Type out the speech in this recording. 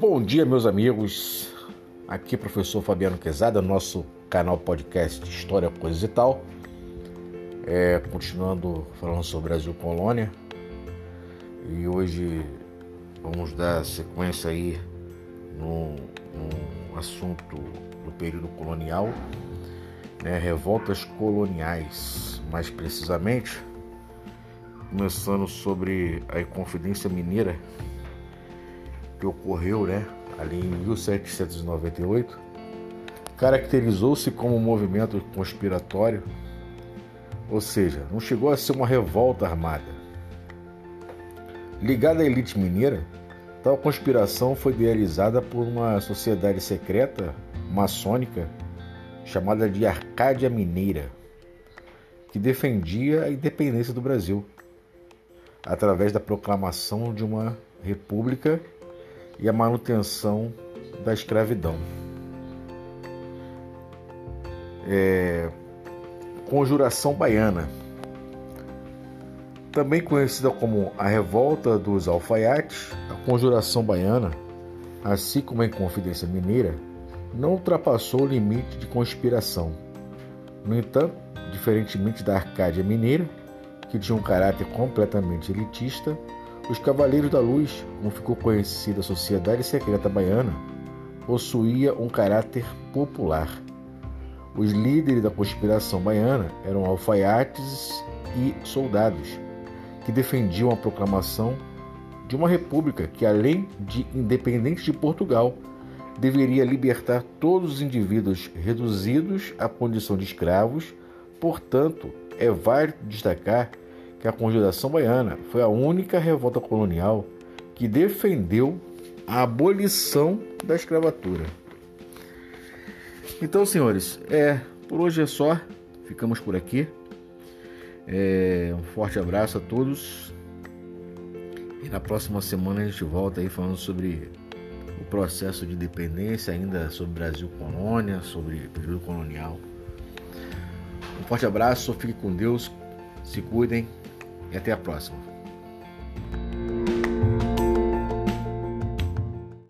Bom dia, meus amigos. Aqui é o professor Fabiano Quezada, nosso canal podcast História, Coisas e Tal. É, continuando falando sobre Brasil Colônia. E hoje vamos dar sequência aí no, no assunto do período colonial, né, revoltas coloniais, mais precisamente, começando sobre a Inconfidência Mineira que ocorreu né, ali em 1798, caracterizou-se como um movimento conspiratório, ou seja, não chegou a ser uma revolta armada. Ligada à elite mineira, tal conspiração foi idealizada por uma sociedade secreta maçônica chamada de Arcádia Mineira, que defendia a independência do Brasil através da proclamação de uma república e a manutenção da escravidão. É, Conjuração Baiana, também conhecida como a Revolta dos Alfaiates, a Conjuração Baiana, assim como a Inconfidência Mineira, não ultrapassou o limite de conspiração. No entanto, diferentemente da Arcádia Mineira, que tinha um caráter completamente elitista, os Cavaleiros da Luz, como ficou conhecida a Sociedade Secreta Baiana, possuía um caráter popular. Os líderes da conspiração baiana eram alfaiates e soldados, que defendiam a proclamação de uma república que, além de independente de Portugal, deveria libertar todos os indivíduos reduzidos à condição de escravos. Portanto, é válido destacar que a Conjuração Baiana foi a única revolta colonial que defendeu a abolição da escravatura. Então, senhores, é por hoje é só. Ficamos por aqui. É, um forte abraço a todos. E na próxima semana a gente volta aí falando sobre o processo de independência, ainda sobre Brasil colônia, sobre período colonial. Um forte abraço, fique com Deus, se cuidem e até a próxima.